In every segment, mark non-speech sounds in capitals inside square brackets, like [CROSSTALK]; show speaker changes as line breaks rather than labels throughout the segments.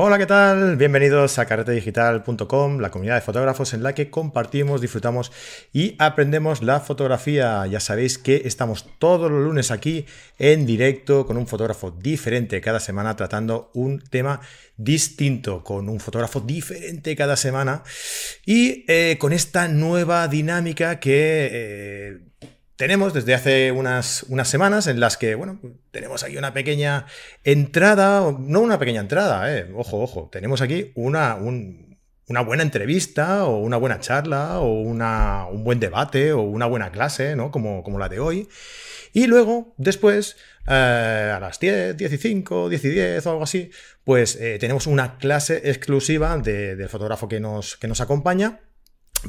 Hola, ¿qué tal? Bienvenidos a carretedigital.com, la comunidad de fotógrafos en la que compartimos, disfrutamos y aprendemos la fotografía. Ya sabéis que estamos todos los lunes aquí en directo con un fotógrafo diferente cada semana tratando un tema distinto, con un fotógrafo diferente cada semana y eh, con esta nueva dinámica que... Eh, tenemos desde hace unas, unas, semanas en las que, bueno, tenemos aquí una pequeña entrada, no una pequeña entrada, eh, ojo, ojo, tenemos aquí una, una buena entrevista o una buena charla o una, un buen debate o una buena clase, ¿no? Como, como la de hoy. Y luego, después, eh, a las 10, 10 y 5, 10 y 10 o algo así, pues eh, tenemos una clase exclusiva del fotógrafo que nos, que nos acompaña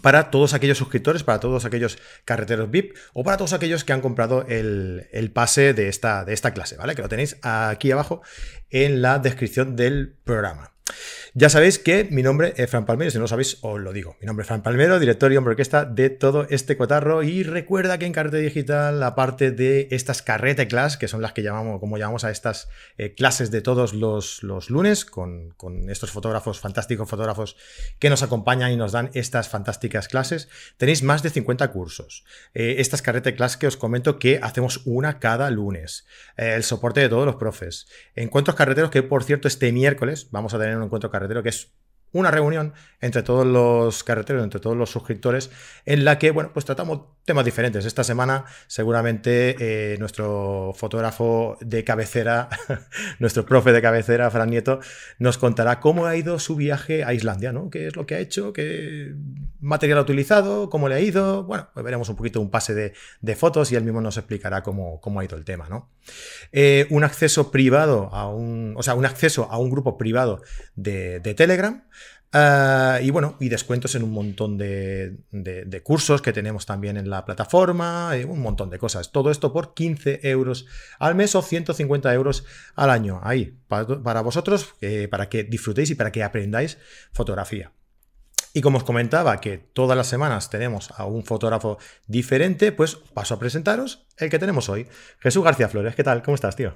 para todos aquellos suscriptores, para todos aquellos carreteros VIP o para todos aquellos que han comprado el, pase de esta, de esta clase, ¿vale? Que lo tenéis aquí abajo en la descripción del programa. Ya sabéis que mi nombre es Fran Palmero, si no lo sabéis, os lo digo. Mi nombre es Fran Palmero, director y hombre orquesta de todo este cotarro. Y recuerda que en Carrete Digital, aparte de estas carrete class, que son las que llamamos, como llamamos a estas eh, clases de todos los, lunes, con, estos fotógrafos, fantásticos fotógrafos que nos acompañan y nos dan estas fantásticas clases, tenéis más de 50 cursos. Eh, estas carrete class que os comento que hacemos una cada lunes. Eh, el soporte de todos los profes. Encuentros carreteros que, por cierto, este miércoles vamos a tener un encuentro carretero que es una reunión entre todos los carreteros, entre todos los suscriptores, en la que, bueno, pues tratamos temas diferentes. Esta semana, seguramente, eh, nuestro fotógrafo de cabecera, [LAUGHS] nuestro profe de cabecera, Fran Nieto, nos contará cómo ha ido su viaje a Islandia, ¿no? ¿Qué es lo que ha hecho? ¿Qué material utilizado? ¿Cómo le ha ido? Bueno, pues veremos un poquito un pase de, fotos y él mismo nos explicará cómo, cómo ha ido el tema, ¿no? Eh, un acceso privado a un, o sea, un acceso a un grupo privado de, de Telegram Ah, y bueno, y descuentos en un montón de, cursos que tenemos también en la plataforma, y un montón de cosas. Todo esto por 15 euros al mes o 150 euros al año. Ahí, para, vosotros, eh, para que disfrutéis y para que aprendáis fotografía. Y como os comentaba que todas las semanas tenemos a un fotógrafo diferente, pues paso a presentaros el que tenemos hoy. Jesús García Flores, ¿qué tal? ¿Cómo estás, tío?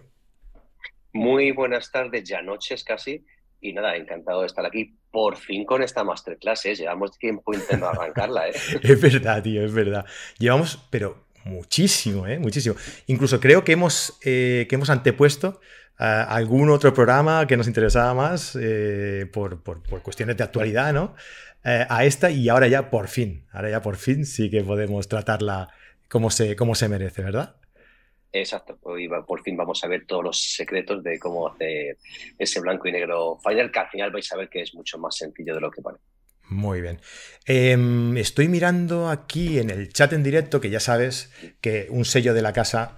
Muy buenas tardes, ya noches casi. Y nada, encantado de estar aquí por fin con esta masterclass. ¿eh? Llevamos tiempo intentando arrancarla. ¿eh? [LAUGHS]
es verdad, tío, es verdad. Llevamos, pero muchísimo, ¿eh? muchísimo. Incluso creo que hemos, eh, que hemos antepuesto algún otro programa que nos interesaba más eh, por, por, cuestiones de actualidad, ¿no? A esta y ahora ya por fin, ahora ya por fin sí que podemos tratarla como se, como se merece, ¿verdad?
Exacto, hoy por fin vamos a ver todos los secretos de cómo hacer ese blanco y negro final, que al final vais a ver que es mucho más sencillo de lo que parece.
Muy bien. Em, estoy mirando aquí en el chat en directo, que ya sabes que un sello de la casa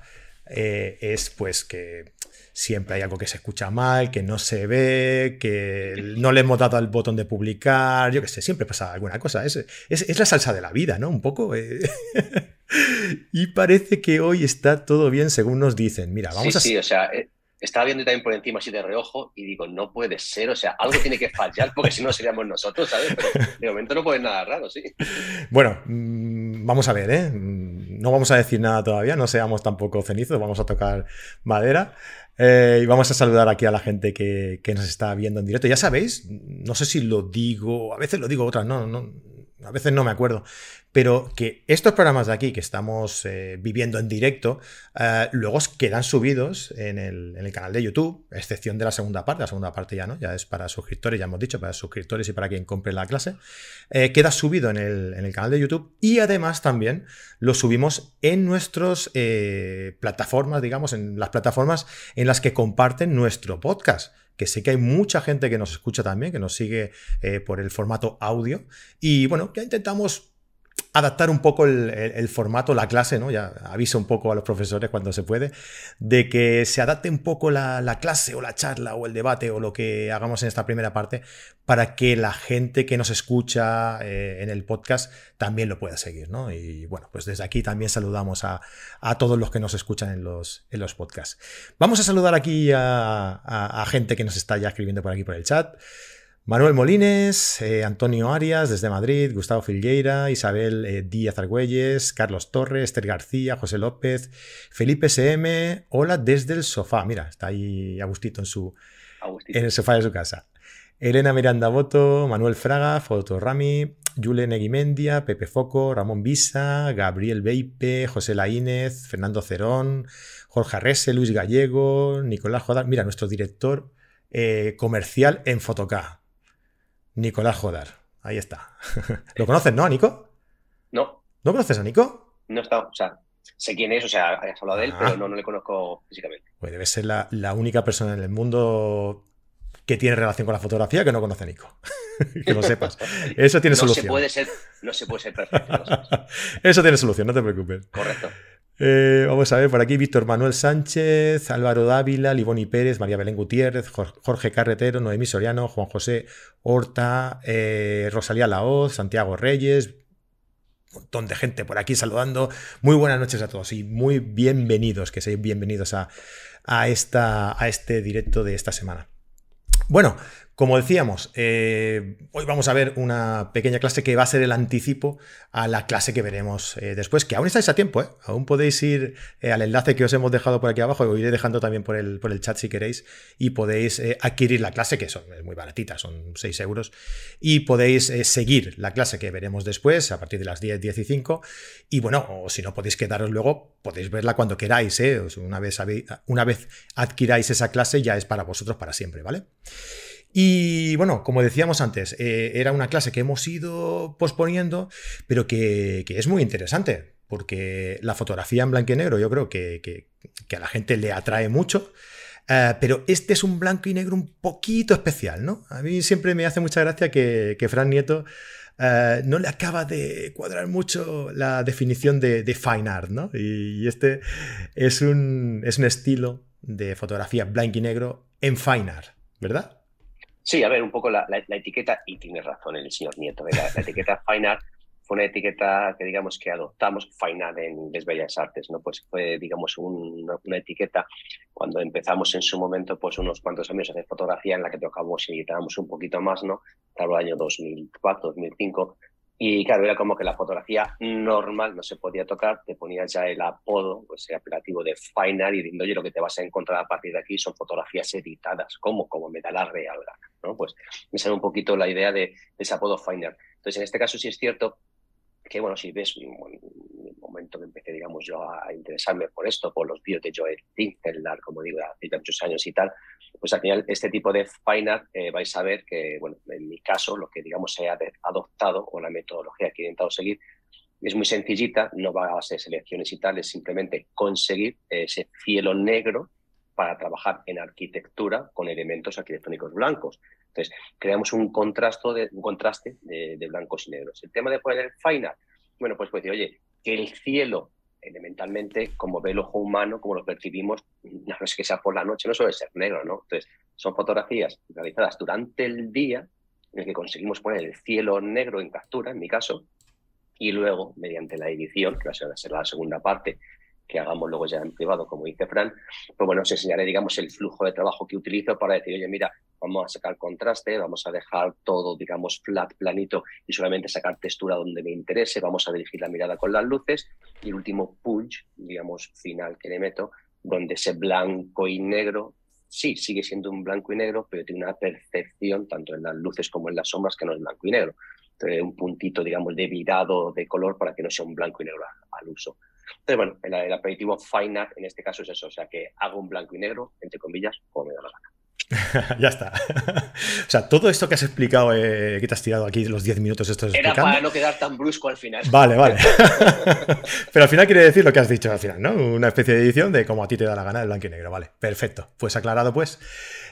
eh, es pues que siempre hay algo que se escucha mal, que no se ve, que no le hemos dado al botón de publicar, yo qué sé, siempre pasa alguna cosa. Es, es, la salsa de la vida, ¿no? Un poco. Eh. [LAUGHS] y parece que hoy está todo bien según nos dicen. Mira, vamos
a... Sí, o sea, eh, estaba viendo también por encima así de reojo y digo, no puede ser, o sea, algo tiene que fallar porque si no seríamos nosotros, ¿sabes? Pero de momento no puede nada raro, sí.
Bueno, mm, vamos a ver, ¿eh? Mm, no vamos a decir nada todavía, no seamos tampoco cenizos, vamos a tocar madera. Eh, y vamos a saludar aquí a la gente que, que, nos está viendo en directo. Ya sabéis, no sé si lo digo, a veces lo digo, otras no, no, a veces no me acuerdo, pero que estos programas de aquí que estamos eh, viviendo en directo, eh, luego quedan subidos en el, canal de YouTube, excepción de la segunda parte, la segunda parte ya no, ya es para suscriptores, ya hemos dicho, para suscriptores y para quien compre la clase, eh, queda subido en el, canal de YouTube y además también lo subimos en nuestras plataformas, digamos, en las plataformas en las que comparten nuestro podcast que sé que hay mucha gente que nos escucha también, que nos sigue por el formato audio. Y bueno, ya intentamos adaptar un poco el, formato, la clase, ¿no? Ya aviso un poco a los profesores cuando se puede, de que se adapte un poco la, clase o la charla o el debate o lo que hagamos en esta primera parte para que la gente que nos escucha eh, en el podcast también lo pueda seguir, ¿no? Y bueno, pues desde aquí también saludamos a, todos los que nos escuchan en los, en los podcasts. Vamos a saludar aquí a gente que nos está ya escribiendo por aquí por el chat. Manuel Molines, eh, Antonio Arias desde Madrid, Gustavo Filgueira, Isabel eh, Díaz Argüelles, Carlos Torres, Esther García, José López, Felipe SM, hola desde el sofá. Mira, está ahí Agustito en, su, en el sofá de su casa. Elena Miranda Boto, Manuel Fraga, Fotorami, Yule Neguimendia, Pepe Foco, Ramón Visa, Gabriel Beipe, José Laínez, Fernando Cerón, Jorge Arrese, Luis Gallego, Nicolás Jodar. Mira, nuestro director eh, comercial en Fotoca. Nicolás Jodar. Ahí está. [LAUGHS] ¿Lo conoces, no, Nico?
No.
¿No conoces a Nico?
No está, o sea, sé quién es, o sea, has hablado de él, pero ah. no, no le conozco físicamente.
Pues debe ser la, la única persona en el mundo que tiene relación con la fotografía que no conoce a Nico. [LAUGHS] que lo sepas. Eso tiene [LAUGHS] solución.
Se puede ser, no se puede ser perfecto.
Eso tiene solución, no te preocupes.
Correcto.
Eh, vamos a ver por aquí Víctor Manuel Sánchez, Álvaro Dávila, Liboni Pérez, María Belén Gutiérrez, Jorge Carretero, Noemí Soriano, Juan José Horta, eh, Rosalía Laoz, Santiago Reyes, un montón de gente por aquí saludando. Muy buenas noches a todos y muy bienvenidos, que seáis bienvenidos a, esta, a este directo de esta semana. Bueno, como decíamos, eh, hoy vamos a ver una pequeña clase que va a ser el anticipo a la clase que veremos eh, después, que aún estáis a tiempo, ¿eh? aún podéis ir al enlace que os hemos dejado por aquí abajo, lo iré dejando también por el, por el chat si queréis, y podéis adquirir la clase, que son, es muy baratita, son 6 euros, y podéis seguir la clase que veremos después, a partir de las 10, 10 y 5, y bueno, o si no podéis quedaros luego, podéis verla cuando queráis, una, vez, una vez adquiráis esa clase ya es para vosotros para siempre, ¿vale? Y bueno, como decíamos antes, eh, era una clase que hemos ido posponiendo, pero que, es muy interesante, porque la fotografía en blanco y negro yo creo que, a la gente le atrae mucho. Eh, pero este es un blanco y negro un poquito especial, ¿no? A mí siempre me hace mucha gracia que, Fran Nieto eh, no le acaba de cuadrar mucho la definición de, fine art, ¿no? Y, este es un, es un estilo de fotografía blanco y negro en fine art, ¿verdad?
Sí, a ver, un poco la, etiqueta, y tiene razón el señor Nieto, la, etiqueta [LAUGHS] Fine Art fue una etiqueta que digamos que adoptamos, Fine Art en inglés Bellas Artes, ¿no? Pues fue, digamos, una, etiqueta cuando empezamos en su momento, pues unos cuantos años a hacer fotografía en la que tocamos y editábamos un poquito más, ¿no? El año 2004, 2005, y claro, era como que la fotografía normal no se podía tocar, te ponías ya el apodo, pues el apelativo de Fine y diciendo, oye, lo que te vas a encontrar a partir de aquí son fotografías editadas, como, como me da la ¿no? Pues me sale un poquito la idea de, ese apodo Fine Entonces, en este caso sí es cierto que, bueno, si ves momento que empecé, digamos, yo a interesarme por esto, por los vídeos de Joel Tinkelar, como digo, hace muchos años y tal, pues al final este tipo de fine art eh, vais a ver que, bueno, en mi caso, lo que digamos ha adoptado o la metodología que he intentado seguir es muy sencillita, no va a ser selecciones y tal, es simplemente conseguir ese cielo negro para trabajar en arquitectura con elementos arquitectónicos blancos. Entonces, creamos un, contraste de, un contraste de, blancos y negros. El tema de poner el fine art, bueno, pues pues oye, que el cielo elementalmente, como ve el ojo humano, como lo percibimos, [LAUGHS] no es que sea por la noche, no suele ser negro, ¿no? Entonces, son fotografías realizadas durante el día en el que conseguimos poner el cielo negro en captura, en mi caso, y luego, mediante la edición, que va a ser la segunda parte, que hagamos luego ya en privado, como dice Fran, pues bueno, os enseñaré, digamos, el flujo de trabajo que utilizo para decir, oye, mira, vamos a sacar contraste, vamos a dejar todo, digamos, flat, planito y solamente sacar textura donde me interese, vamos a dirigir la mirada con las luces y el último punch, digamos, final que le meto, donde ese blanco y negro, sí, sigue siendo un blanco y negro, pero tiene una percepción, tanto en las luces como en las sombras, que no es blanco y negro. Entonces, un puntito, digamos, de virado de color para que no sea un blanco y negro al uso. Entonces, bueno, el, aperitivo Fine Art en este caso es eso, o sea, que hago un blanco y negro, entre comillas, como me da la
gana. [LAUGHS] ya está. o sea, todo esto que has explicado, eh, que te has tirado aquí los 10 minutos estos
Era para no quedar tan brusco al final.
Vale, vale. [LAUGHS] Pero al final quiere decir lo que has dicho al final, ¿no? Una especie de edición de como a ti te da la gana el blanco y negro. Vale, perfecto. Pues aclarado, pues.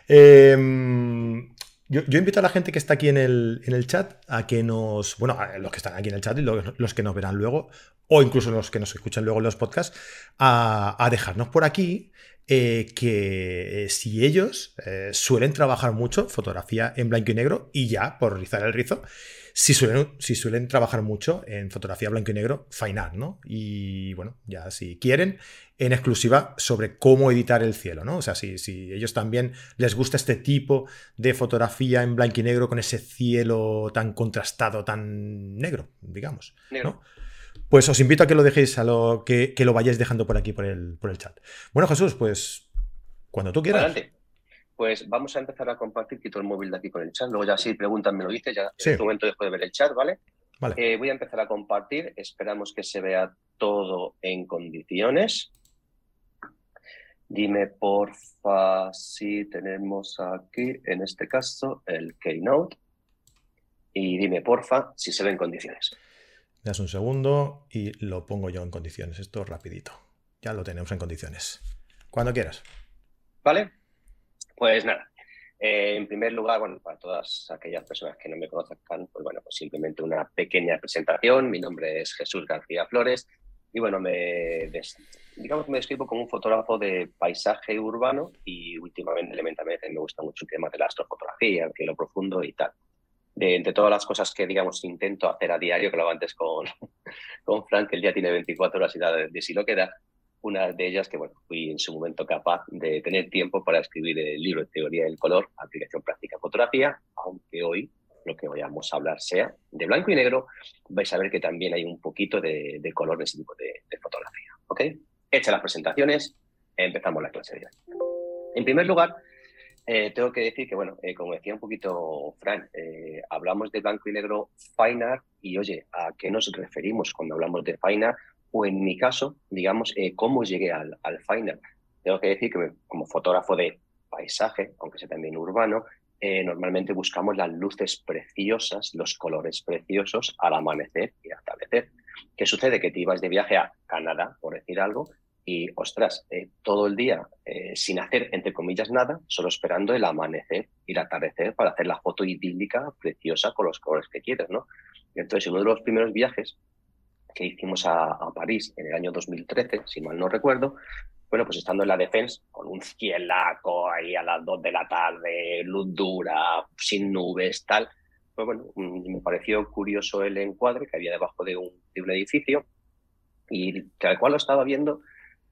Eh, yo, invito a la gente que está aquí en el, en el chat a que nos, bueno, los que están aquí en el chat y los, que nos verán luego, o incluso los que nos escuchan luego en los podcasts, a, dejarnos por aquí eh, que eh, si ellos eh, suelen trabajar mucho fotografía en blanco y negro y ya, por rizar el rizo, si suelen, si suelen trabajar mucho en fotografía blanco y negro, fine art, ¿no? Y bueno, ya si quieren, en exclusiva sobre cómo editar el cielo, ¿no? O sea, si, si ellos también les gusta este tipo de fotografía en blanco y negro con ese cielo tan contrastado, tan negro, digamos, ¿no? Pues os invito a que lo dejéis, a lo que, lo vayáis dejando por aquí, por el, por el chat. Bueno, Jesús, pues cuando tú quieras.
Adelante. Pues vamos a empezar a compartir, quito el móvil de aquí con el chat, luego ya si preguntan me lo dices, ya en este momento dejo de ver el chat, ¿vale?
Vale.
Eh, voy a empezar a compartir, esperamos que se vea todo en condiciones. Dime porfa si tenemos aquí, en este caso, el Keynote. Y dime porfa si se ve en condiciones.
Me das un segundo y lo pongo yo en condiciones. Esto rapidito. Ya lo tenemos en condiciones. Cuando quieras.
¿Vale? Pues nada. Eh, en primer lugar, bueno, para todas aquellas personas que no me conozcan, pues bueno, pues simplemente una pequeña presentación. Mi nombre es Jesús García Flores y bueno, me, digamos me describo como un fotógrafo de paisaje urbano y últimamente, elementalmente, me gusta mucho el tema de la astrofotografía, el cielo profundo y tal. De, entre todas las cosas que, digamos, intento hacer a diario, que lo antes con, [LAUGHS] con Frank, el día tiene 24 horas y de, de si lo queda, una de ellas que, bueno, fui en su momento capaz de tener tiempo para escribir el libro de teoría del color, aplicación práctica fotografía, aunque hoy lo que vayamos a hablar sea de blanco y negro, vais a ver que también hay un poquito de, color en ese tipo de, fotografía. ¿Ok? Hechas las presentaciones, empezamos la clase de hoy. En primer lugar, eh, tengo que decir que, bueno, eh, como decía un poquito Fran, eh, hablamos de blanco y negro fine art y, oye, ¿a qué nos referimos cuando hablamos de fine art? O en mi caso, digamos, cómo llegué al, al fine art. Tengo que decir que como fotógrafo de paisaje, aunque sea también urbano, eh, normalmente buscamos las luces preciosas, los colores preciosos al amanecer y al atardecer. ¿Qué sucede? Que te ibas de viaje a Canadá, por decir algo, y, ostras, eh, todo el día eh, sin hacer, entre comillas, nada, solo esperando el amanecer y el atardecer para hacer la foto idílica, preciosa, con los colores que quieres, ¿no? Entonces, uno de los primeros viajes que hicimos a, a París en el año 2013, si mal no recuerdo, bueno, pues estando en la defensa, con un cielaco ahí a las 2 de la tarde, luz dura, sin nubes, tal, pues bueno, mm, me pareció curioso el encuadre que había debajo de un, de un edificio y tal cual lo estaba viendo,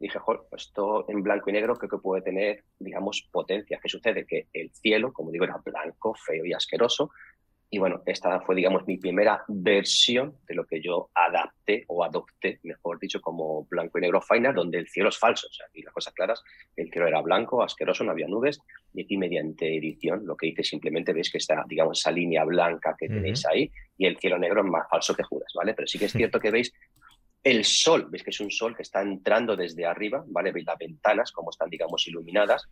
dije, joder, esto en blanco y negro creo que puede tener, digamos, potencia. ¿Qué sucede? Que el cielo, como digo, era blanco, feo y asqueroso, y bueno, esta fue, digamos, mi primera versión de lo que yo adapté o adopté, mejor dicho, como blanco y negro final, donde el cielo es falso. O sea, y las cosas claras, el cielo era blanco, asqueroso, no había nubes. Y aquí, mediante edición, lo que hice simplemente veis que está, digamos, esa línea blanca que tenéis ahí y el cielo negro es más falso que juras, ¿vale? Pero sí que es cierto que veis el sol, veis que es un sol que está entrando desde arriba, ¿vale? Veis las ventanas, cómo están, digamos, iluminadas,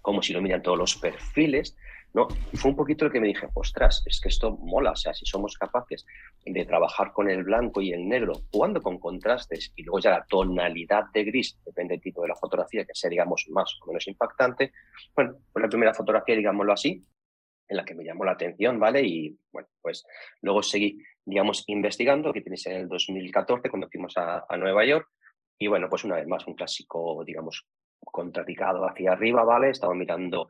cómo se iluminan todos los perfiles ¿no? Y fue un poquito el que me dije, ostras, es que esto mola, o sea, si somos capaces de trabajar con el blanco y el negro, jugando con contrastes y luego ya la tonalidad de gris, depende del tipo de la fotografía, que sea, digamos, más o menos impactante, bueno, fue la primera fotografía, digámoslo así, en la que me llamó la atención, ¿vale? Y bueno, pues luego seguí, digamos, investigando, que tenéis en el 2014, cuando fuimos a, a Nueva York, y bueno, pues una vez más, un clásico, digamos, contrapicado hacia arriba, ¿vale? Estaba mirando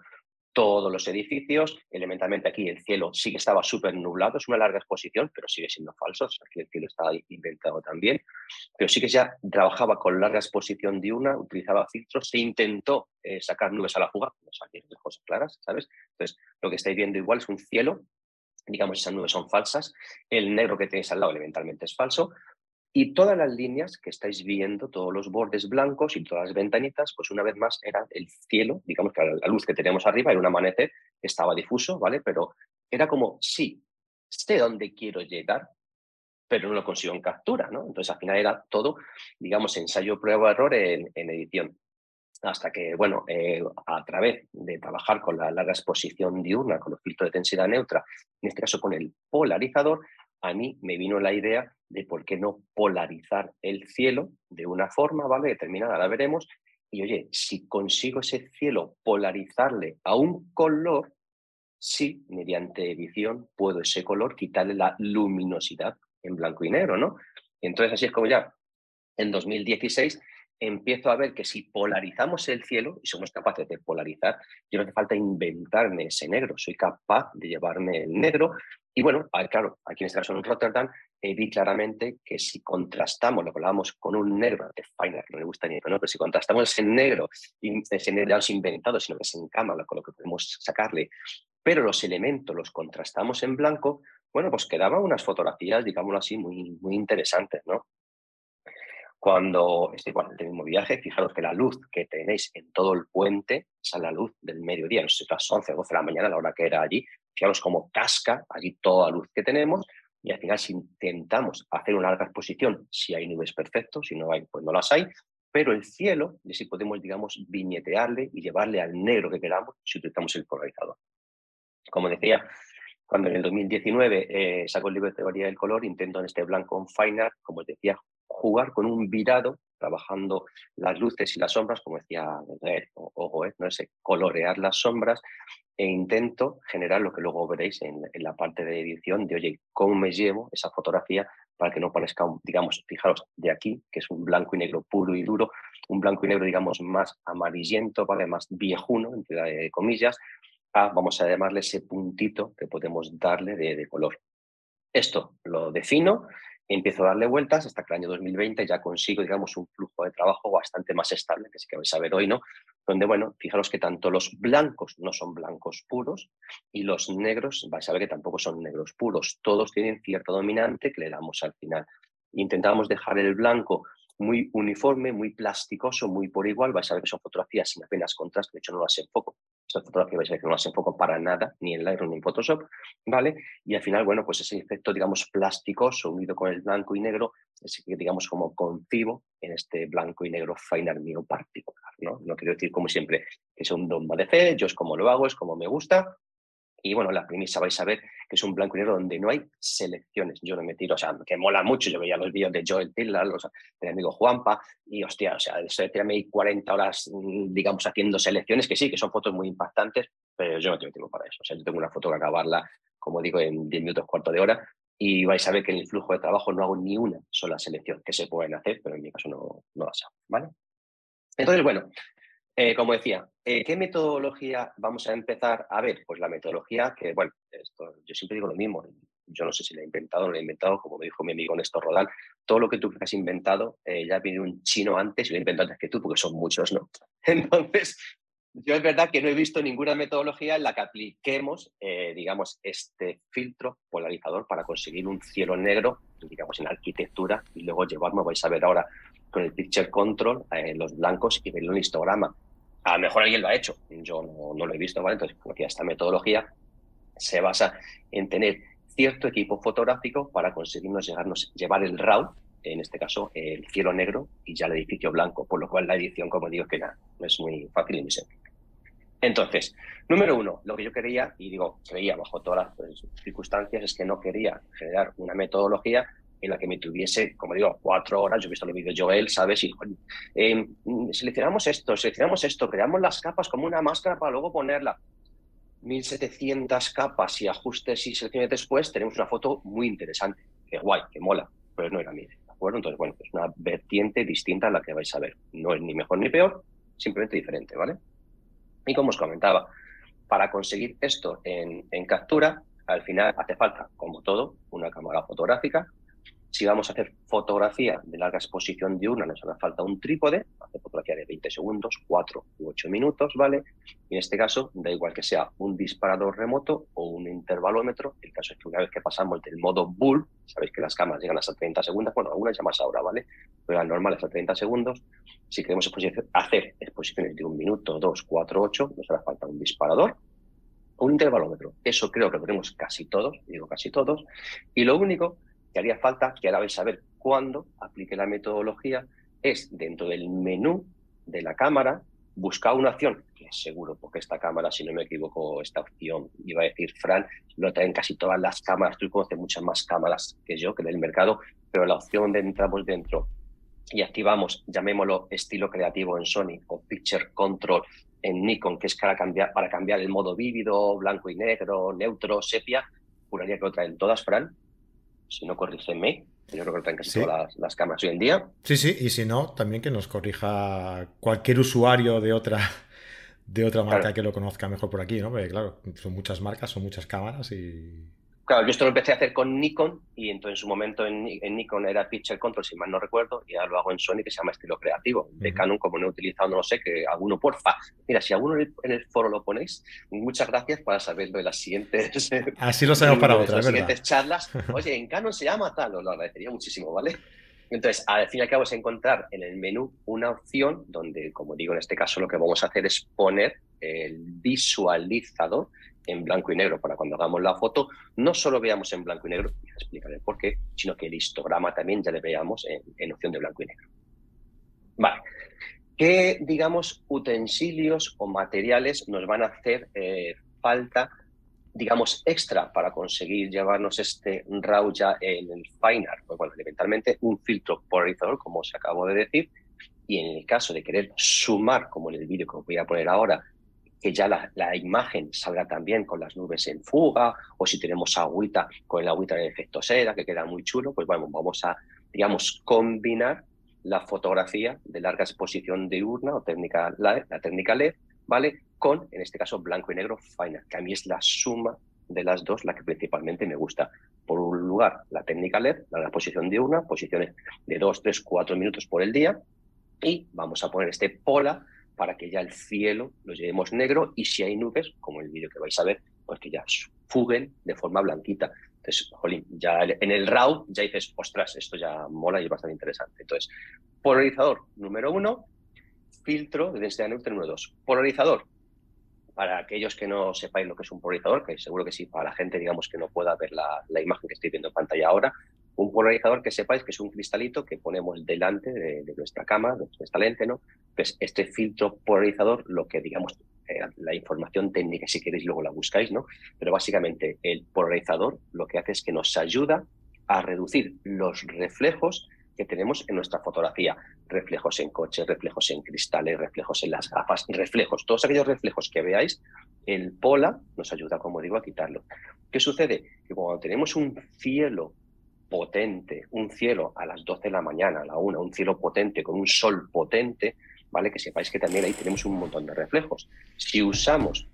todos los edificios. Elementalmente aquí el cielo sí que estaba súper nublado, es una larga exposición, pero sigue siendo falso. Aquí el cielo está inventado también. Pero sí que ya trabajaba con larga exposición diurna, utilizaba filtros, se intentó eh, sacar nubes a la fuga, no salían las cosas claras, ¿sabes? Entonces, lo que estáis viendo igual es un cielo digamos, esas nubes son falsas, el negro que tenéis al lado elementalmente es falso, y todas las líneas que estáis viendo, todos los bordes blancos y todas las ventanitas, pues una vez más era el cielo, digamos que la luz que tenemos arriba era un amanecer, estaba difuso, ¿vale? Pero era como, sí, sé dónde quiero llegar, pero no lo consigo en captura, ¿no? Entonces al final era todo, digamos, ensayo, prueba, error en, edición. Hasta que, bueno, eh, a través de trabajar con la larga exposición diurna, con los filtros de densidad neutra, en este caso con el polarizador, a mí me vino la idea de por qué no polarizar el cielo de una forma, ¿vale? Determinada, la veremos. Y oye, si consigo ese cielo polarizarle a un color, sí, mediante edición puedo ese color quitarle la luminosidad en blanco y negro, ¿no? Entonces así es como ya en 2016 empiezo a ver que si polarizamos el cielo y somos capaces de polarizar, yo no hace falta inventarme ese negro, soy capaz de llevarme el negro, y bueno, claro, aquí en este caso en Rotterdam, eh, vi claramente que si contrastamos, lo hablábamos con un negro, de Finer, no me gusta ni ¿no? pero si contrastamos ese negro, ese negro ya no inventado, sino que se encama con lo que podemos sacarle, pero los elementos los contrastamos en blanco, bueno, pues quedaban unas fotografías, digámoslo así, muy, muy interesantes, ¿no? Cuando estéis en el mismo viaje, fijaros que la luz que tenéis en todo el puente es la luz del mediodía, no sé si las 11 o 12 de la mañana, la hora que era allí. Fijaros cómo casca allí toda la luz que tenemos y al final si intentamos hacer una larga exposición, si hay nubes perfectos, si no hay, pues no las hay, pero el cielo, y si podemos, digamos, viñetearle y llevarle al negro que queramos si utilizamos el polarizador. Como decía, cuando en el 2019 eh, saco el libro de teoría del color, intento en este blanco on fine como os decía, jugar con un virado, trabajando las luces y las sombras, como decía o, ¿no? Ese, colorear las sombras, e intento generar lo que luego veréis en, la parte de edición de, oye, ¿cómo me llevo esa fotografía para que no parezca, digamos, fijaros, de aquí, que es un blanco y negro puro y duro, un blanco y negro, digamos, más amarillento, ¿vale? más viejuno, entre comillas, vamos a llamarle ese puntito que podemos darle de, color. Esto lo defino, empiezo a darle vueltas hasta que el año 2020 ya consigo, digamos, un flujo de trabajo bastante más estable, que es que vais a ver hoy, ¿no? Donde, bueno, fijaros que tanto los blancos no son blancos puros y los negros, vais a ver que tampoco son negros puros. Todos tienen cierto dominante que le damos al final. Intentamos dejar el blanco muy uniforme, muy plasticoso, muy por igual. Vais a ver que son fotografías sin apenas contraste, de hecho no las enfoco. Estas fotografías vais a ver que no las enfoco para nada, ni en Lightroom ni en Photoshop, ¿vale? Y al final, bueno, pues ese efecto, digamos, plasticoso unido con el blanco y negro, es que, digamos, como concibo en este blanco y negro final mío particular, ¿no? No quiero decir, como siempre, que sea un dogma de fe, yo es como lo hago, es como me gusta, y bueno, la premisa vais a ver que es un blanco y negro donde no hay selecciones. Yo no me tiro, o sea, que mola mucho. Yo veía los vídeos de Joel Tiller, los del amigo Juanpa, y hostia, o sea, eso de 40 horas, mm, digamos, haciendo selecciones, que sí, que son fotos muy impactantes, pero yo no tengo tiempo para eso. O sea, yo tengo una foto que acabarla, como digo, en 10 minutos, cuarto de hora, y vais a ver que en el flujo de trabajo no hago ni una sola selección, que se pueden hacer, pero en mi caso no, no las hago, ¿vale? Entonces, bueno, eh, como decía, eh, ¿qué metodología vamos a empezar a ver? Pues la metodología que, bueno, yo siempre digo lo mismo, yo no sé si la he inventado o no la he inventado, como me dijo mi amigo Néstor Rodal, todo lo que tú has inventado eh, ya viene un chino antes y lo he inventado antes que tú, porque son muchos, ¿no? [LAUGHS] Entonces, yo es verdad que no he visto ninguna metodología en la que apliquemos, digamos, este filtro polarizador para conseguir un cielo negro, digamos, en arquitectura y luego llevarme, vais a ver ahora, con el Picture Control en los blancos y verlo en histograma. A lo mejor alguien lo ha hecho, yo no, lo he visto, ¿vale? Entonces, como esta metodología se basa en tener cierto equipo fotográfico para conseguirnos llegarnos, llevar el RAW, en este caso el cielo negro y ya el edificio blanco, por lo cual la edición, como digo, que no es muy fácil y muy sencilla. Entonces, número uno, lo que yo quería, y digo, creía bajo todas las circunstancias, es que no quería generar una metodología en la que me tuviese, como digo, cuatro horas, yo he visto los vídeos de Joel, ¿sabes? Y eh, seleccionamos esto, seleccionamos esto, creamos las capas como una máscara para luego ponerla. 1700 capas y ajustes y selecciones después, tenemos una foto muy interesante, que guay, que mola, pero no era mía, ¿de acuerdo? Entonces, bueno, es una vertiente distinta a la que vais a ver. No es ni mejor ni peor, simplemente diferente, ¿vale? Y como os comentaba, para conseguir esto en captura, al final hace falta, como todo, una cámara fotográfica, si vamos a hacer fotografía de larga exposición de una, nos hará falta un trípode, hacer fotografía de 20 segundos, 4 u 8 minutos, ¿vale? Y en este caso, da igual que sea un disparador remoto o un intervalómetro. El caso es que una vez que pasamos del modo bull, sabéis que las cámaras llegan hasta 30 segundos, bueno, algunas ya más ahora, ¿vale? Pero las normales a 30 segundos. Si queremos hacer exposiciones de un minuto, 2, 4, 8, nos hará falta un disparador, un intervalómetro. Eso creo que lo tenemos casi todos, digo casi todos. Y lo único que haría falta, que ahora vais a ver cuándo aplique la metodología, es dentro del menú de la cámara buscar una opción, que seguro, porque esta cámara, si no me equivoco, esta opción, iba a decir Fran, lo traen casi todas las cámaras, tú conoces muchas más cámaras que yo, que en el mercado, pero la opción donde entramos dentro y activamos, llamémoslo estilo creativo en Sony o Picture Control en Nikon, que es para cambiar, para cambiar el modo vívido, blanco y negro, neutro, sepia, juraría que lo traen todas, Fran, si no corrígeme, yo creo que lo casi todas las, cámaras hoy en día.
Sí, sí, y si no, también que nos corrija cualquier usuario de otra, de otra marca que lo conozca mejor por aquí, ¿no? Porque claro, son muchas marcas, son muchas cámaras y
Claro, yo esto lo empecé a hacer con Nikon y entonces en su momento en, Nikon era Picture Control, si mal no recuerdo, y ahora lo hago en Sony que se llama estilo creativo. De Canon, como no he utilizado, no lo sé, que alguno, porfa. Mira, si alguno en el, foro lo ponéis, muchas gracias para saberlo de las siguientes.
Así lo sabemos para [LAUGHS] otras,
Las siguientes charlas. [LAUGHS] Oye, en Canon se llama tal, os lo agradecería muchísimo, ¿vale? Entonces, al fin y al cabo es encontrar en el menú una opción donde, como digo, en este caso lo que vamos a hacer es poner el visualizador en blanco y negro para cuando hagamos la foto, no solo veamos en blanco y negro, y explicaré por qué, sino que el histograma también ya le veamos en, opción de blanco y negro. Vale. ¿Qué, digamos, utensilios o materiales nos van a hacer eh, falta digamos, extra para conseguir llevarnos este RAW ya en el Fine Art? Pues bueno, elementalmente un filtro polarizador, como os acabo de decir, y en el caso de querer sumar, como en el vídeo que os voy a poner ahora, que ya la, imagen salga también con las nubes en fuga, o si tenemos agüita, con el agüita de efecto seda, que queda muy chulo, pues bueno, vamos a, digamos, combinar la fotografía de larga exposición diurna o técnica, la, la técnica LED, ¿vale? con, en este caso, blanco y negro final, que a mí es la suma de las dos la que principalmente me gusta. Por un lugar, la técnica LED, la posición diurna, posiciones de 2, 3, 4 minutos por el día, y vamos a poner este pola para que ya el cielo lo llevemos negro y si hay nubes, como el vídeo que vais a ver, pues que ya fuguen de forma blanquita. Entonces, jolín, ya en el RAW ya dices, ostras, esto ya mola y es bastante interesante. Entonces, polarizador número uno, filtro de densidad neutra número dos. Polarizador, para aquellos que no sepáis lo que es un polarizador, que seguro que sí, para la gente, digamos, que no pueda ver la, imagen que estoy viendo en pantalla ahora, un polarizador que sepáis que es un cristalito que ponemos delante de, nuestra cámara, de nuestra lente, ¿no? Pues este filtro polarizador, lo que, digamos, eh, la información técnica, si queréis, luego la buscáis, ¿no? Pero básicamente el polarizador lo que hace es que nos ayuda a reducir los reflejos que tenemos en nuestra fotografía. Reflejos en coches, reflejos en cristales, reflejos en las gafas, reflejos, todos aquellos reflejos que veáis, el Pola nos ayuda, como digo, a quitarlo. ¿Qué sucede? Que cuando tenemos un cielo potente, un cielo a las 12 de la mañana, a la 1, un cielo potente con un sol potente, ¿vale? Que sepáis que también ahí tenemos un montón de reflejos. Si usamos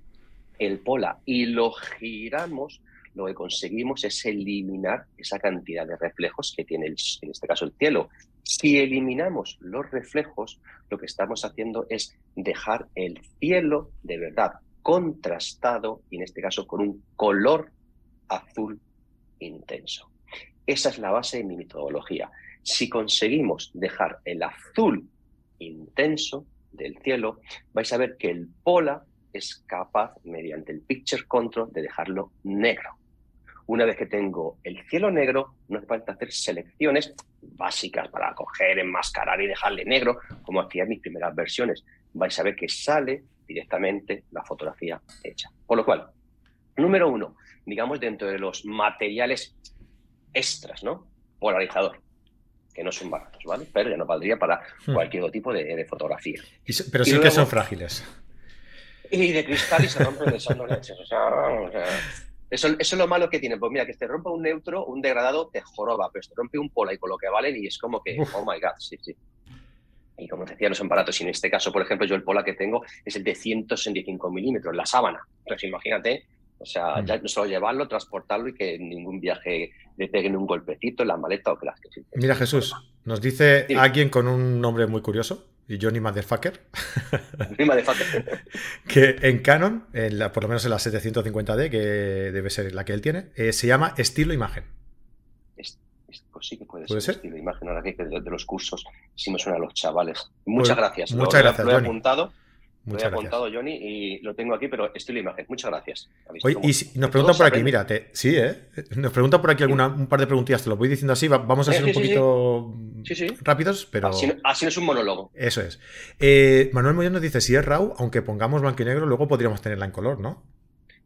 el Pola y lo giramos, lo que conseguimos es eliminar esa cantidad de reflejos que tiene, en este caso, el cielo. Si eliminamos los reflejos, lo que estamos haciendo es dejar el cielo de verdad contrastado y en este caso con un color azul intenso. Esa es la base de mi metodología. Si conseguimos dejar el azul intenso del cielo, vais a ver que el pola es capaz, mediante el picture control, de dejarlo negro. Una vez que tengo el cielo negro, no hace falta hacer selecciones básicas para coger, enmascarar y dejarle negro, como hacía mis primeras versiones. Vais a ver que sale directamente la fotografía hecha. Por lo cual, número uno, digamos dentro de los materiales extras, ¿no? Polarizador, que no son baratos, ¿vale? Pero ya no valdría para hmm. cualquier tipo de, fotografía.
pero sí que son frágiles.
Y de cristal y se rompen de son leches. O sea, o sea eso, es lo malo que tiene. Pues mira, que te rompa un neutro, un degradado, te joroba, pero te rompe un pola y con lo que valen y es como que, oh my god, sí, sí. Y como te decía, no son baratos. Y en este caso, por ejemplo, yo el pola que tengo es el de 165 milímetros, la sábana. Entonces, imagínate, o sea, mm. ya no solo llevarlo, transportarlo y que ningún viaje le peguen un golpecito en la maleta o que las que
Mira, Jesús, nos dice alguien con un nombre muy curioso y Johnny Motherfucker. [LAUGHS] Motherfucker. [LAUGHS] que en Canon, por lo menos en la 750D, que debe ser la que él tiene, eh, se llama estilo imagen.
pues sí que puede, ser, estilo imagen. Ahora que de, los cursos sí me suena a los chavales. Muchas pues gracias.
Muchas gracias,
lo he apuntado. Lo he apuntado, Johnny, y lo tengo aquí, pero estilo imagen. Muchas gracias.
Oye, y nos preguntan por aquí, mírate, sí, ¿eh? Nos preguntan por aquí alguna, un par de preguntillas, te lo voy diciendo así, vamos a ser un poquito rápidos, pero...
Así, no es un monólogo.
Eso es. Eh, Manuel Moyano nos dice, si es RAW, aunque pongamos blanco y negro, luego podríamos tenerla en color, ¿no?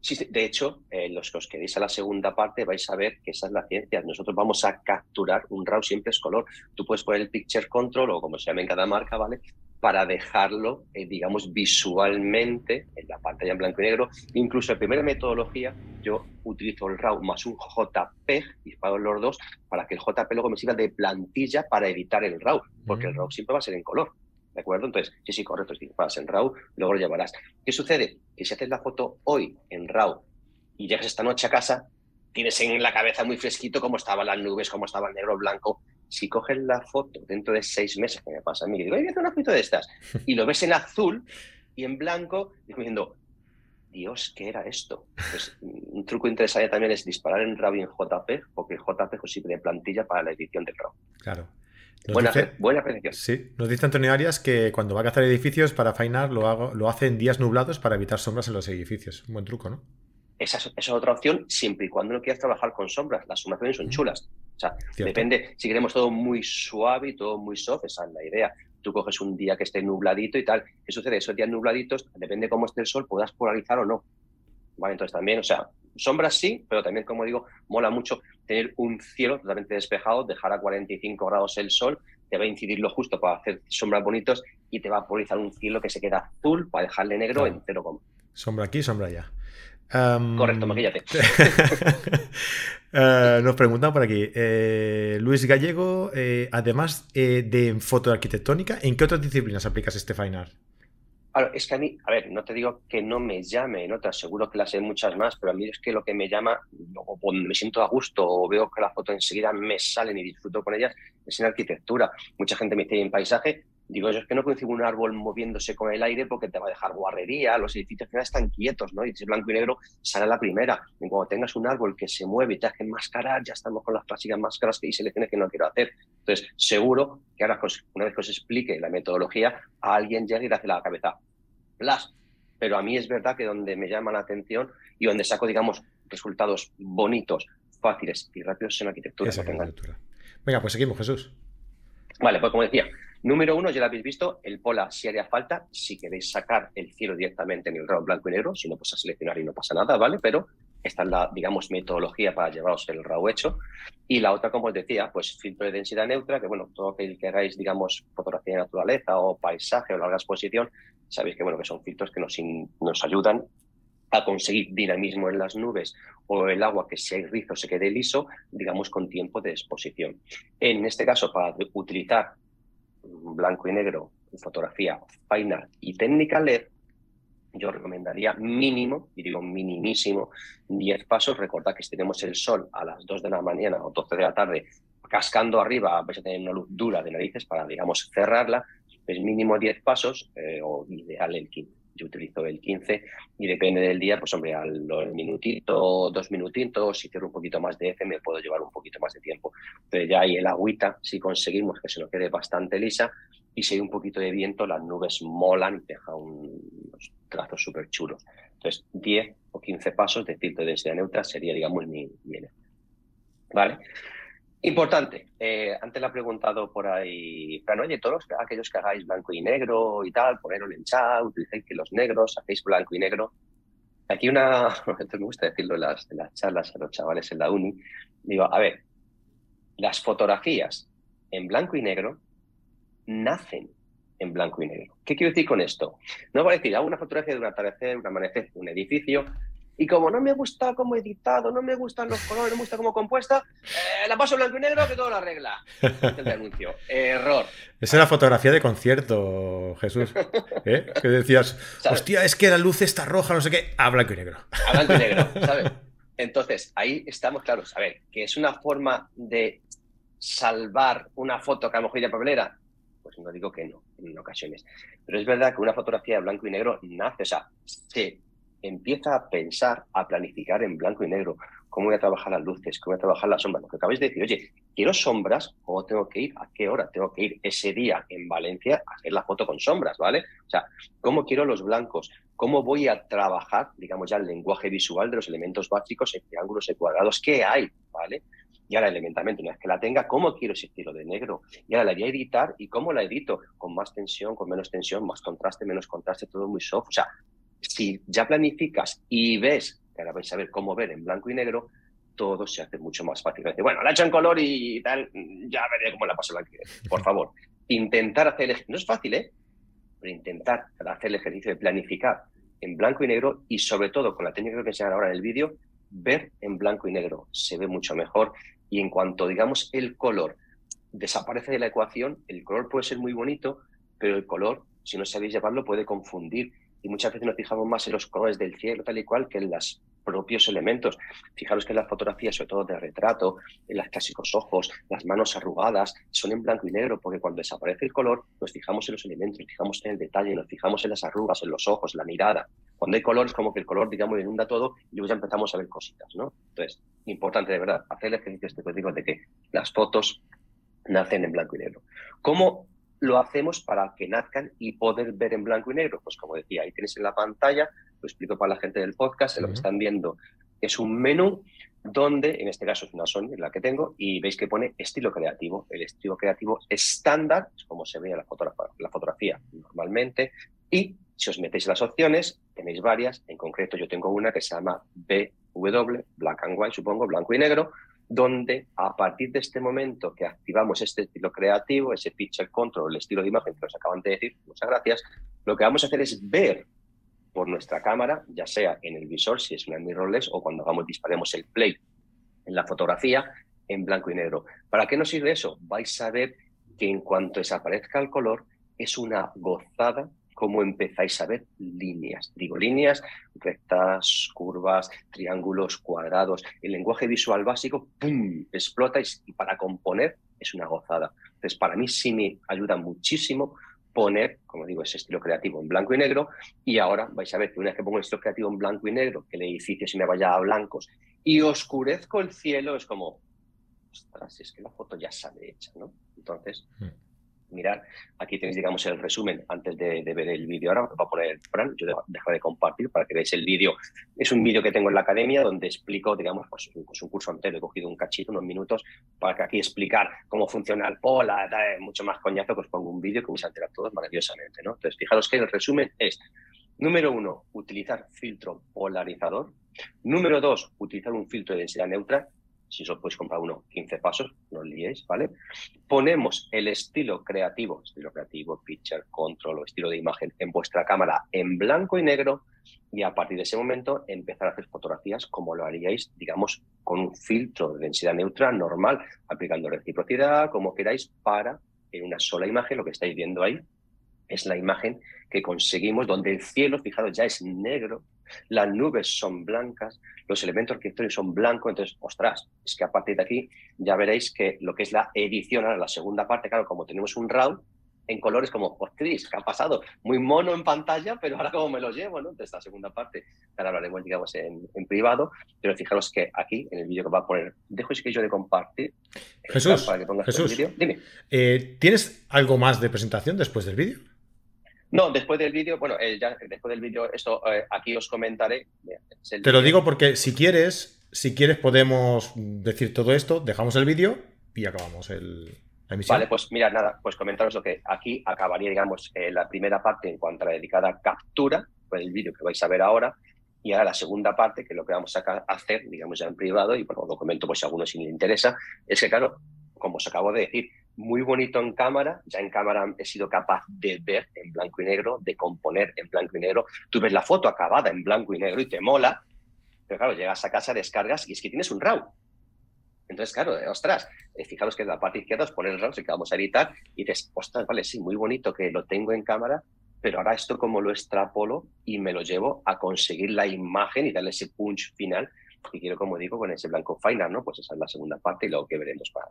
Sí, de hecho, eh, los que os quedéis a la segunda parte vais a ver que esa es la ciencia. Nosotros vamos a capturar un RAW, siempre es color. Tú puedes poner el Picture Control o como se llame en cada marca, ¿vale? Para dejarlo, eh, digamos, visualmente en la pantalla en blanco y negro. Incluso en primera metodología, yo utilizo el RAW más un JPEG, disparo los dos, para que el JPEG luego me sirva de plantilla para editar el RAW, porque el mm. RAW siempre va a ser en color. ¿De acuerdo? Entonces, sí, sí, correcto, si vas en RAW, luego lo llevarás. ¿Qué sucede? Que si haces la foto hoy en RAW y llegas esta noche a casa, tienes en la cabeza muy fresquito cómo estaban las nubes, cómo estaba el negro, blanco. Si coges la foto dentro de seis meses, que me pasa a mí, digo, voy a hacer una foto de estas, [LAUGHS] y lo ves en azul y en blanco, y diciendo, Dios, ¿qué era esto? Pues, un truco interesante también es disparar en RAW y en JPEG, porque el JPEG sirve de plantilla para la edición del RAW.
Claro.
buena, buena
Sí, nos dice Antonio Arias que cuando va a cazar edificios para fainar lo, hago, lo hace en días nublados para evitar sombras en los edificios. Un buen truco, ¿no?
Esa es, otra opción siempre y cuando no quieras trabajar con sombras. Las sombras son chulas. O sea, depende, si queremos todo muy suave y todo muy soft, esa es la idea. Tú coges un día que esté nubladito y tal. ¿Qué sucede? Esos días nubladitos, depende de cómo esté el sol, puedas polarizar o no. Vale, entonces también, o sea, sombras sí, pero también, como digo, mola mucho tener un cielo totalmente despejado, dejar a 45 grados el sol, te va a incidir lo justo para hacer sombras bonitos y te va a polarizar un cielo que se queda azul para dejarle negro entero como.
Sombra aquí, sombra allá.
Correcto, maquillate. [LAUGHS]
Eh, nos preguntan por aquí, eh, Luis Gallego, eh, además de foto arquitectónica, ¿en qué otras disciplinas aplicas este fine art?
es que a mí, a ver, no te digo que no me llame, no te aseguro que las sé muchas más, pero a mí es que lo que me llama, o me siento a gusto o veo que las fotos enseguida me salen y disfruto con ellas, es en arquitectura. Mucha gente me dice en paisaje, digo, yo es que no concibo un árbol moviéndose con el aire porque te va a dejar guarrería, los edificios final están quietos, ¿no? Y si es blanco y negro, sale la primera. Y cuando tengas un árbol que se mueve y te hace enmascarar, ya estamos con las clásicas máscaras que y selecciones que no quiero hacer. Entonces, seguro que ahora, una vez que os explique la metodología, a alguien llega y le hace la cabeza las. Pero a mí es verdad que donde me llama la atención y donde saco, digamos, resultados bonitos, fáciles y rápidos en arquitectura.
arquitectura. Venga, pues seguimos, Jesús.
Vale, pues como decía, número uno, ya lo habéis visto, el Pola si haría falta, si queréis sacar el cielo directamente en el RAW blanco y negro, si no, pues a seleccionar y no pasa nada, ¿vale? Pero esta es la, digamos, metodología para llevaros el RAW hecho. Y la otra, como os decía, pues filtro de densidad neutra, que bueno, todo aquel que hagáis, digamos, fotografía de naturaleza o paisaje o larga exposición, sabéis que, bueno, que son filtros que nos, nos ayudan a conseguir dinamismo en las nubes o el agua que hay rizo se quede liso, digamos con tiempo de exposición. En este caso, para utilizar blanco y negro, fotografía final y técnica LED, yo recomendaría mínimo, y digo minimísimo, 10 pasos. Recordad que si tenemos el sol a las 2 de la mañana o 12 de la tarde cascando arriba, vais a tener una luz dura de narices para, digamos, cerrarla. Es mínimo 10 pasos eh, o ideal el 15. Yo utilizo el 15 y depende del día, pues hombre, al minutito, dos minutitos, si quiero un poquito más de F me puedo llevar un poquito más de tiempo. Pero ya hay el agüita, si conseguimos que se nos quede bastante lisa y si hay un poquito de viento, las nubes molan y dejan unos trazos súper chulos. Entonces, 10 o 15 pasos de filtro de densidad neutra sería, digamos, mi, mi ¿Vale? Importante, eh, antes le ha preguntado por ahí, pero oye, todos aquellos que hagáis blanco y negro y tal, ponerlo en chat, utilicéis que los negros, hacéis blanco y negro. Aquí una, [LAUGHS] me gusta decirlo en las, charlas a los chavales en la uni, digo, a ver, las fotografías en blanco y negro nacen en blanco y negro. ¿Qué quiero decir con esto? No voy a decir, hago una fotografía de un atardecer, un amanecer, un edificio, y como no me gusta cómo editado, no me gustan los colores, no me gusta cómo compuesta, eh, la paso blanco y negro que todo lo arregla. El anuncio. Error.
Esa era fotografía de concierto, Jesús. [LAUGHS] ¿Eh? Que decías, hostia, es que la luz está roja, no sé qué. A blanco y negro.
A blanco y negro, [LAUGHS] ¿sabes? Entonces, ahí estamos claros. A ver, que es una forma de salvar una foto que a lo mejor ya papelera. Pues no digo que no, en ocasiones. Pero es verdad que una fotografía de blanco y negro nace, o sea, se empieza a pensar, a planificar en blanco y negro, cómo voy a trabajar las luces, cómo voy a trabajar las sombras. Lo que acabáis de decir, oye, quiero sombras, ¿cómo tengo que ir? ¿A qué hora tengo que ir ese día en Valencia a hacer la foto con sombras, ¿vale? O sea, ¿cómo quiero los blancos? ¿Cómo voy a trabajar, digamos ya, el lenguaje visual de los elementos básicos en triángulos y cuadrados? ¿Qué hay? ¿Vale? Y ahora, elementalmente, una vez que la tenga, ¿cómo quiero ese estilo de negro? Y ahora la voy a editar y cómo la edito, con más tensión, con menos tensión, más contraste, menos contraste, todo muy soft. O sea, si ya planificas y ves, que ahora vais a ver cómo ver en blanco y negro, todo se hace mucho más fácil. Bueno, la he hecho en color y tal, ya veré cómo la paso negro. Por favor, intentar hacer el no es fácil, ¿eh? Pero intentar hacer el ejercicio de planificar en blanco y negro y sobre todo con la técnica que enseñan ahora en el vídeo, ver en blanco y negro se ve mucho mejor y en cuanto digamos el color desaparece de la ecuación, el color puede ser muy bonito, pero el color, si no sabéis llevarlo, puede confundir y muchas veces nos fijamos más en los colores del cielo, tal y cual, que en los propios elementos. Fijaros que en las fotografías, sobre todo de retrato, en los clásicos ojos, las manos arrugadas, son en blanco y negro, porque cuando desaparece el color, nos fijamos en los elementos, fijamos en el detalle, nos fijamos en las arrugas, en los ojos, la mirada. Cuando hay color, es como que el color, digamos, inunda todo y luego ya empezamos a ver cositas, ¿no? Entonces, importante de verdad, hacer el ejercicio este digo de que las fotos nacen en blanco y negro. ¿Cómo lo hacemos para que nazcan y poder ver en blanco y negro? Pues como decía, ahí tienes en la pantalla, lo explico para la gente del podcast, lo que están viendo es un menú donde, en este caso es una Sony, la que tengo, y veis que pone estilo creativo. El estilo creativo estándar, es como se ve en la, la fotografía normalmente, y si os metéis en las opciones, tenéis varias, en concreto yo tengo una que se llama BW, Black and White, supongo, blanco y negro, donde a partir de este momento que activamos este estilo creativo, ese picture control, el estilo de imagen que nos acaban de decir, muchas gracias, lo que vamos a hacer es ver por nuestra cámara, ya sea en el visor, si es una mirrorless, o cuando hagamos, disparemos el play en la fotografía, en blanco y negro. ¿Para qué nos sirve eso? Vais a ver que en cuanto desaparezca el color, es una gozada cómo empezáis a ver líneas. Digo líneas, rectas, curvas, triángulos, cuadrados. El lenguaje visual básico, ¡pum!, explota y para componer es una gozada. Entonces, para mí sí me ayuda muchísimo poner, como digo, ese estilo creativo en blanco y negro. Y ahora vais a ver que una vez que pongo el estilo creativo en blanco y negro, que el edificio se me vaya a blancos y oscurezco el cielo, es como, ostras, es que la foto ya sale hecha, ¿no? Entonces, hmm mirar. Aquí tenéis, digamos, el resumen antes de, ver el vídeo. Ahora va a poner Fran, yo dejo de compartir para que veáis el vídeo. Es un vídeo que tengo en la academia donde explico, digamos, pues, pues, un curso entero. He cogido un cachito, unos minutos, para que aquí explicar cómo funciona el pola, mucho más coñazo, pues pongo un vídeo que vais a enterar todos maravillosamente, ¿no? Entonces, fijaros que el resumen es, número uno, utilizar filtro polarizador. Número dos, utilizar un filtro de densidad neutra si os podéis comprar uno, 15 pasos, no os liéis, ¿vale? Ponemos el estilo creativo, estilo creativo, picture, control o estilo de imagen en vuestra cámara en blanco y negro y a partir de ese momento empezar a hacer fotografías como lo haríais, digamos, con un filtro de densidad neutra normal, aplicando reciprocidad, como queráis, para en una sola imagen, lo que estáis viendo ahí, es la imagen que conseguimos donde el cielo, fijaros, ya es negro, las nubes son blancas, los elementos arquitectónicos son blancos, entonces, ostras, es que a partir de aquí ya veréis que lo que es la edición, ahora la segunda parte, claro, como tenemos un RAW, en colores como, ostras, ¿qué ha pasado? Muy mono en pantalla, pero ahora cómo me lo llevo, ¿no? De esta segunda parte, ahora hablaremos, digamos, en, privado, pero fijaros que aquí, en el vídeo que va a poner, dejo ese que yo de compartir.
Jesús, para que pongas Jesús, Dime. Eh, ¿Tienes algo más de presentación después del vídeo?
No, después del vídeo, bueno, eh, ya después del vídeo, esto eh, aquí os comentaré.
Te lo digo porque si quieres, si quieres podemos decir todo esto, dejamos el vídeo y acabamos el, la emisión.
Vale, pues mira, nada, pues comentaros lo que aquí acabaría, digamos, eh, la primera parte en cuanto a la dedicada captura, con el vídeo que vais a ver ahora, y ahora la segunda parte, que es lo que vamos a hacer, digamos, ya en privado, y bueno, lo comento pues si a alguno si le interesa, es que claro, como os acabo de decir, muy bonito en cámara, ya en cámara he sido capaz de ver en blanco y negro, de componer en blanco y negro. Tú ves la foto acabada en blanco y negro y te mola, pero claro, llegas a casa, descargas y es que tienes un RAW. Entonces, claro, ostras, eh, fijaros que en la parte izquierda os pone el RAW, que vamos a editar, y dices, ostras, vale, sí, muy bonito que lo tengo en cámara, pero ahora esto como lo extrapolo y me lo llevo a conseguir la imagen y darle ese punch final que quiero, como digo, con ese blanco final, ¿no? Pues esa es la segunda parte y luego que veremos para,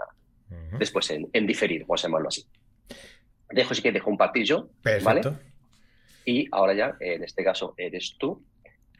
después en, en diferir, vamos a llamarlo así. Dejo sí que dejo un partillo, ¿vale? Y ahora ya, en este caso, eres tú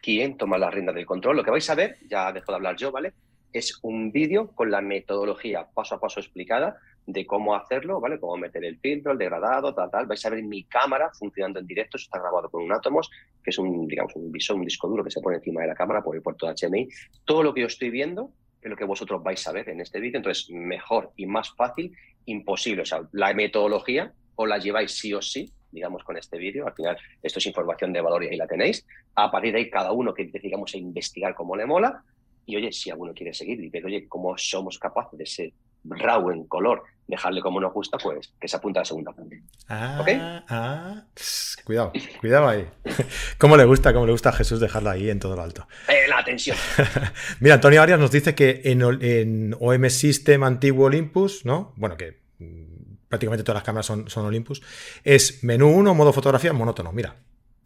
quien toma la rienda del control. Lo que vais a ver, ya dejo de hablar yo, ¿vale? Es un vídeo con la metodología paso a paso explicada de cómo hacerlo, ¿vale? Cómo meter el filtro, el degradado, tal, tal. Vais a ver mi cámara funcionando en directo. Eso está grabado con un Atomos, que es un, digamos, un visor, un disco duro que se pone encima de la cámara por el puerto HMI. Todo lo que yo estoy viendo es lo que vosotros vais a ver en este vídeo. Entonces, mejor y más fácil, imposible. O sea, la metodología o la lleváis sí o sí, digamos, con este vídeo. Al final, esto es información de valor y ahí la tenéis. A partir de ahí, cada uno que digamos a investigar cómo le mola. Y oye, si alguno quiere seguir y ver, oye, cómo somos capaces de ser raw en color, dejarle como nos gusta, pues que se apunta a la segunda parte.
Ah, ah, cuidado, cuidado ahí. [LAUGHS] ¿Cómo le gusta, cómo le gusta a Jesús dejarlo ahí en todo lo alto?
Eh, la atención. [LAUGHS]
Mira, Antonio Arias nos dice que en, en, OM System antiguo Olympus, ¿no? Bueno, que mm, prácticamente todas las cámaras son, son Olympus, es menú 1, modo fotografía, monótono. Mira,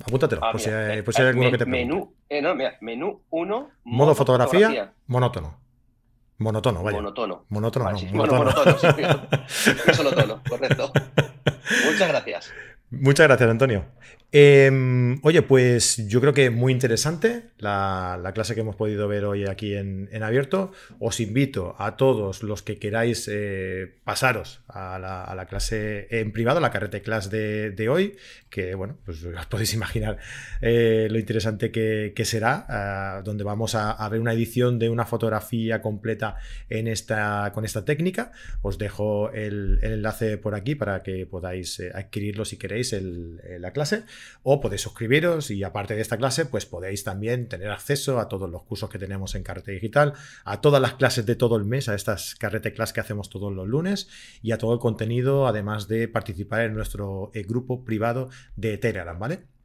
apúntatelo, ah, por, si hay, si hay, alguno que te
pregunte. Menú, eh, no, mira, menú 1,
modo, fotografía, monótono. Monotono, vaya.
Monotono.
Monotono, no.
Monotono. monotono sí, solo [LAUGHS] tono, correcto. Muchas gracias.
Muchas gracias, Antonio. Em, oye, pues yo creo que muy interesante la, clase que hemos podido ver hoy aquí en, abierto. Os invito a todos los que queráis eh, pasaros a la, clase en privado, la carrete class de, hoy, que bueno, pues os podéis imaginar eh, lo interesante que, será, ah, donde vamos a, ver una edición de una fotografía completa en esta, con esta técnica. Os dejo el, enlace por aquí para que podáis eh, adquirirlo si queréis la clase o podéis suscribiros y aparte de esta clase, pues podéis también tener acceso a todos los cursos que tenemos en Carrete Digital, a todas las clases de todo el mes, a estas Carrete Class que hacemos todos los lunes y a todo el contenido, además de participar en nuestro eh, grupo privado de Telegram, ¿vale?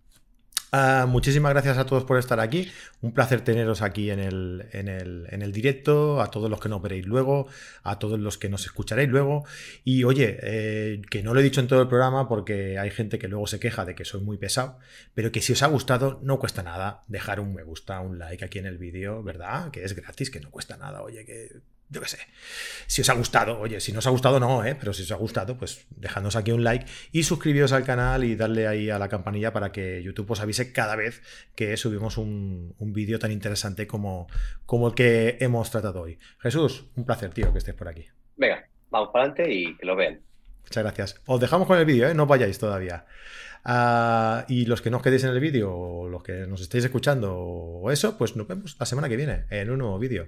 Ah, muchísimas gracias a todos por estar aquí. Un placer teneros aquí en el, en, el, directo, a todos los que nos veréis luego, a todos los que nos escucharéis luego. Y oye, eh, que no lo he dicho en todo el programa porque hay gente que luego se queja de que soy muy pesado, pero que si os ha gustado no cuesta nada dejar un me gusta, un like aquí en el vídeo, ¿verdad? Que es gratis, que no cuesta nada. Oye, que yo qué sé. Si os ha gustado, oye, si no os ha gustado, no, ¿eh? pero si os ha gustado, pues dejadnos aquí un like y suscribiros al canal y darle ahí a la campanilla para que YouTube os avise cada vez que subimos un, vídeo tan interesante como, como el que hemos tratado hoy. Jesús, un placer, tío, que estés por aquí.
Venga, vamos para adelante y que lo vean.
Muchas gracias. Os dejamos con el vídeo, ¿eh? no vayáis todavía. Ah, y los que no os quedéis en el vídeo, o los que nos estéis escuchando, o eso, pues nos vemos la semana que viene en un nuevo vídeo.